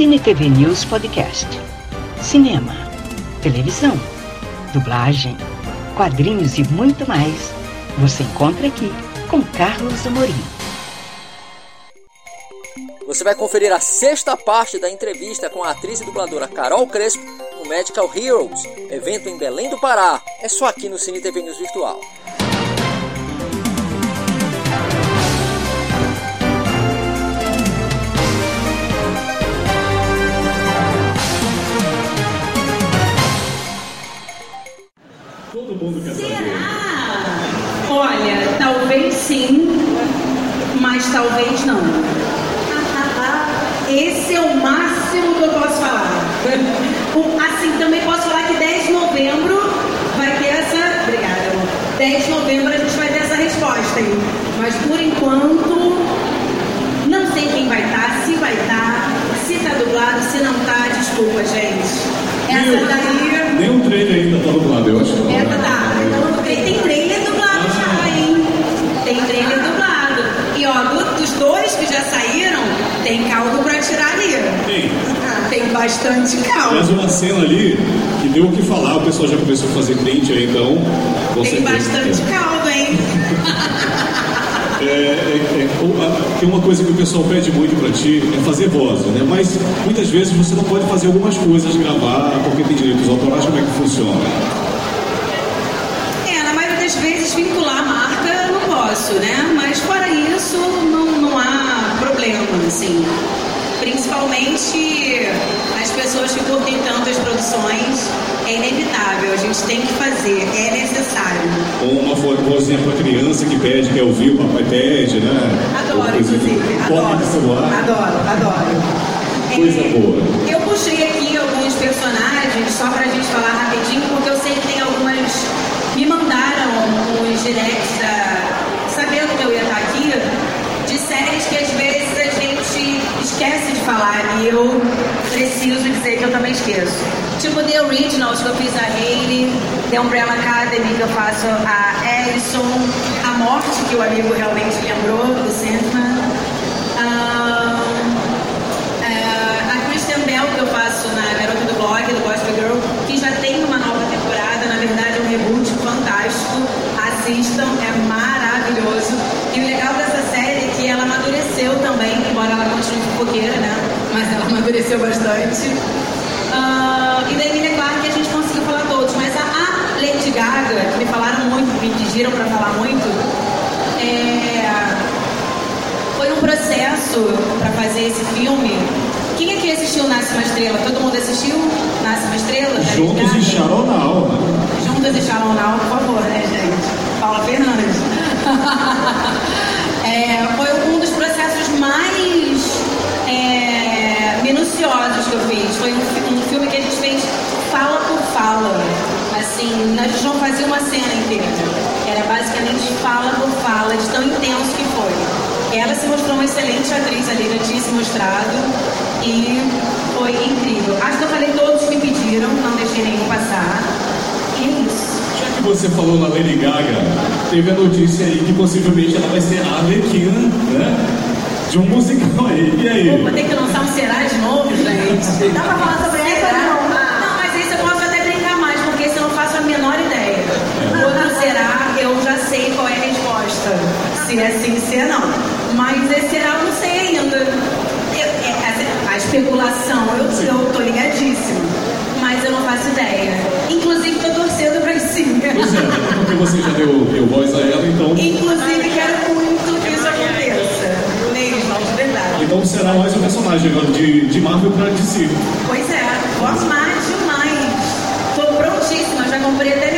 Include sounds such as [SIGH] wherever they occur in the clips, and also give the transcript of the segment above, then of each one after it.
Cine TV News Podcast. Cinema, televisão, dublagem, quadrinhos e muito mais. Você encontra aqui com Carlos Amorim. Você vai conferir a sexta parte da entrevista com a atriz e dubladora Carol Crespo no Medical Heroes, evento em Belém do Pará. É só aqui no Cine TV News Virtual. Todo mundo quer saber. Será? Olha, talvez sim, mas talvez não. [LAUGHS] Esse é o máximo que eu posso falar. [LAUGHS] Assim, também posso falar que 10 de novembro vai ter essa. Obrigada, amor. 10 de novembro a gente vai ter essa resposta aí. Mas por enquanto, não sei quem vai estar, se vai estar, se tá dublado, se não tá, desculpa, gente. Essa daí. Nem um trailer ainda tá dublado, eu acho. É, né? tá. Então, tem, tem trailer dublado já, hein? Tem trailer dublado. E ó, do- dos dois que já saíram, tem caldo pra tirar ali. Tem. Tem bastante Mas caldo. uma cena ali que deu o que falar, o pessoal já começou a fazer print aí, então. Tem bastante caldo, hein? [LAUGHS] É, é, tem uma coisa que o pessoal pede muito pra ti, é fazer voz, né? Mas muitas vezes você não pode fazer algumas coisas, gravar, porque tem direitos autorais, como é que funciona? É, na maioria das vezes vincular a marca eu não posso, né? Mas fora isso, não, não há problema, assim. Principalmente as pessoas que curtem tanto as produções, é inevitável, a gente tem que fazer, é. Ou uma vo- vozinha pra criança que pede, quer ouvir, o papai pede, né? Adoro, inclusive. Corre Adoro. celular. Adoro, adoro. Coisa É, boa. Eu puxei aqui alguns personagens só pra gente falar rapidinho, porque eu sei que tem algumas. Me mandaram os directs da- sabendo que eu ia estar aqui, de séries que às vezes a gente esquece de falar e eu preciso dizer que eu também esqueço. Tipo The Originals que eu fiz a Hayley, The Umbrella Academy que eu faço a Ellison, A Morte que o amigo realmente lembrou, do Sandman. É, a Christian Bell, que eu faço na Garota do Blog, do Gospel Girl, que já tem uma nova temporada, na verdade é um reboot fantástico. Assistam, é maravilhoso. E o legal dessa série é que ela amadureceu também, embora ela continue fofoqueira, né? Mas ela [LAUGHS] amadureceu bastante. Ah, e da Emilia Clarke a gente conseguiu falar todos, mas a, a Que me falaram muito, me pediram pra falar muito, é, foi um processo para fazer esse filme. Quem aqui assistiu Nasce uma Estrela? Todo mundo assistiu Nasce uma Estrela? da Lady Juntos e Charonal, né? Juntas e Shalom Now, por favor, né, gente? Paula Fernandes. [LAUGHS] É, foi um dos processos mais é, minuciosos que eu fiz. Foi um, um filme que a gente fez fala por fala. Assim, gente não fazia uma cena inteira. Era basicamente fala por fala, de tão intenso que foi. Ela se mostrou uma excelente atriz ali, já tinha se mostrado. E foi incrível. Acho que eu falei todos que me pediram, não deixei nenhum passar. E é isso. Já que você falou na Lady Gaga, teve a notícia aí que possivelmente ela vai ser a Arlequina, né? De um musical aí. E aí? Vou ter que lançar um Será de novo, gente. Dá pra falar sobre essa não? Não, mas isso eu posso até brincar mais, porque se eu não faço a menor ideia. Quando será, eu já sei qual é a resposta. Se é sim, se é não. Mas esse será, eu não sei ainda. Eu- é, a- a especulação, eu, eu tô ligadíssima. Mas eu não faço ideia. Inclusive, tô torcendo pra sim. Pois é, porque você já deu, deu voz a ela, então, Inclusive, quero muito que isso aconteça. Mesmo, de verdade. então será mais um personagem agora de, de Marvel pra DC. Pois é, gosto mais demais. Tô prontíssima, já comprei até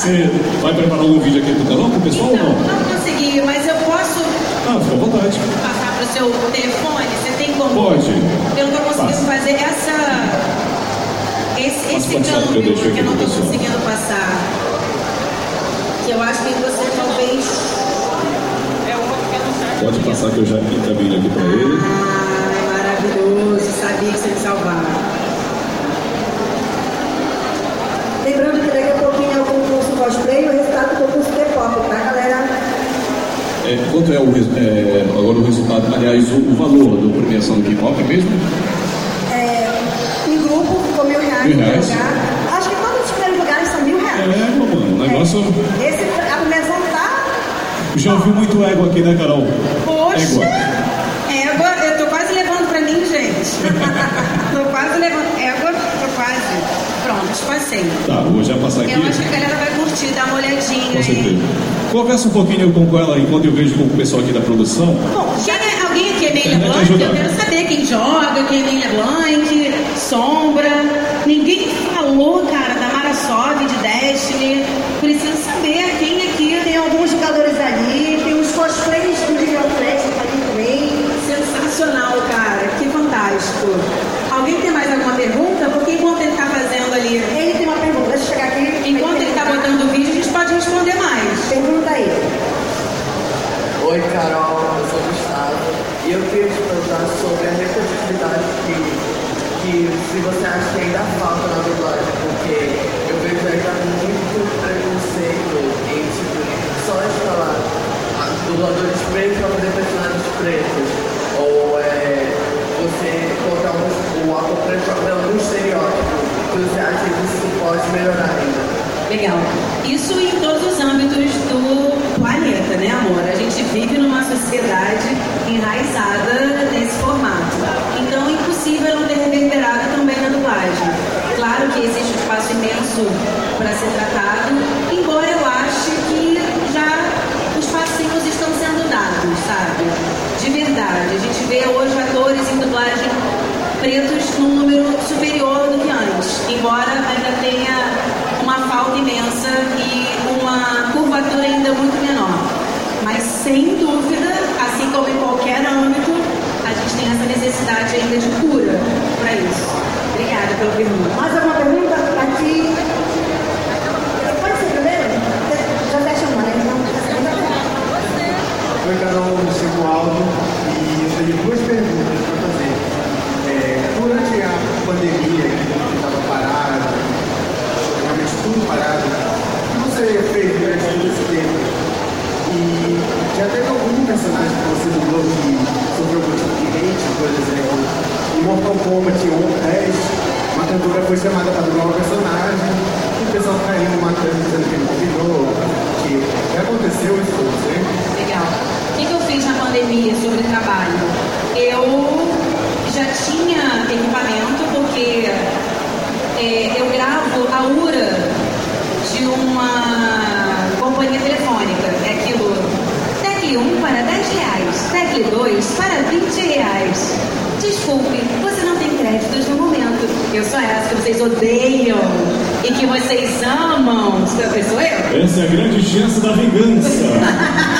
Você vai preparar um vídeo aqui pro canal pro pessoal ou Não, não? não consegui, mas eu posso Ah, fica à vontade. passar pro seu telefone? Você tem como? Pode. Eu não tô conseguindo Passa. fazer essa. Esse, esse eu câmbio que eu não pro tô pessoal. conseguindo passar. Que eu acho que você talvez. Pode passar que eu já encaminho aqui pra ele. Ai, maravilhoso, sabia que você me salvar. Lembrando que daqui a pouquinho é o concurso cosplay e o resultado do concurso K-pop, tá galera? É, quanto é, o, é, agora o resultado, aliás, o, o valor da premiação do K-pop mesmo? É, em grupo ficou mil reais, Mil reais. lugar. Acho que todos os primeiros lugares são mil reais. É, mano, o negócio. Esse, a premiação tá. Já ouvi muito ego aqui, né, Carol? Poxa! Égua. Égua, eu tô quase levando pra mim, gente. [LAUGHS] tô quase levando. Égua, quase. Pronto, passei. Tá, vou já passar aqui. Eu acho que a galera vai curtir, dar uma olhadinha Com aí. certeza. Conversa um pouquinho com ela enquanto eu vejo com o pessoal aqui da produção. Bom, quem é, alguém aqui é meio LeBlanc? Eu quero saber quem joga, quem é meio LeBlanc, Sombra. Ninguém falou, cara, da Marasov, de Destiny. Preciso saber quem aqui Tem alguns jogadores ali, tem os cosplays do Miguel Flex ali também. Sensacional, cara. Que fantástico. Alguém tem mais alguma pergunta? Porque enquanto ele tá fazendo ali, Ele tem uma pergunta, deixa eu chegar aqui. enquanto ele tá botando o vídeo, a gente pode responder mais. Pergunta aí. Oi, Carol, eu sou Gustavo. E eu queria te perguntar sobre a representatividade que, que se você acha que ainda falta na dublagem, porque eu vejo ainda muito preconceito em tipo, só escalar ah, dubladores pretos para fazer personagens pretos. Ou é, você colocar o ator preto para fazer algum estereótipo. Você acha que isso pode melhorar ainda. Legal. Isso em todos os âmbitos do planeta, né, amor? A gente vive numa sociedade enraizada nesse formato. Então é impossível não ter reverberado também na dublagem. Claro que existe um espaço imenso para ser tratado, embora eu ache que já os passinhos estão sendo dados, sabe? De verdade. A gente vê hoje atores em dublagem pretos num número superior do que antes, embora ainda tenha uma falta imensa e uma curvatura ainda muito menor. Mas sem dúvida, assim como em qualquer âmbito, a gente tem essa necessidade ainda de cura para isso. Obrigada pela pergunta. Mais alguma pergunta? Aqui. Pode ser primeiro? José chamou, né? Então, essa pergunta é Oi, Carol, me chamo Aldo e eu tenho duas perguntas para fazer. É, durante a pandemia, que estava parado, realmente tudo parado, o que você fez durante todo esse tempo? E já teve algum personagem que você dublou que sofreu algum tipo de hate, por exemplo? Em Mortal Kombat 1, 10, uma cantora foi chamada para um personagem o pessoal caiu matando, dizendo que ele combinou. Que, aconteceu isso com você? Legal. O que eu fiz na pandemia sobre trabalho? Eu já tinha equipamento, porque é, eu gravo a URA de uma companhia telefônica. É aquilo. Tecle 1 para 10 reais. Tecle 2 para 20 reais. Desculpe, você não tem créditos no momento. Eu sou essa que vocês odeiam e que vocês amam. Sou eu? Essa é a grande chance da vingança. [LAUGHS]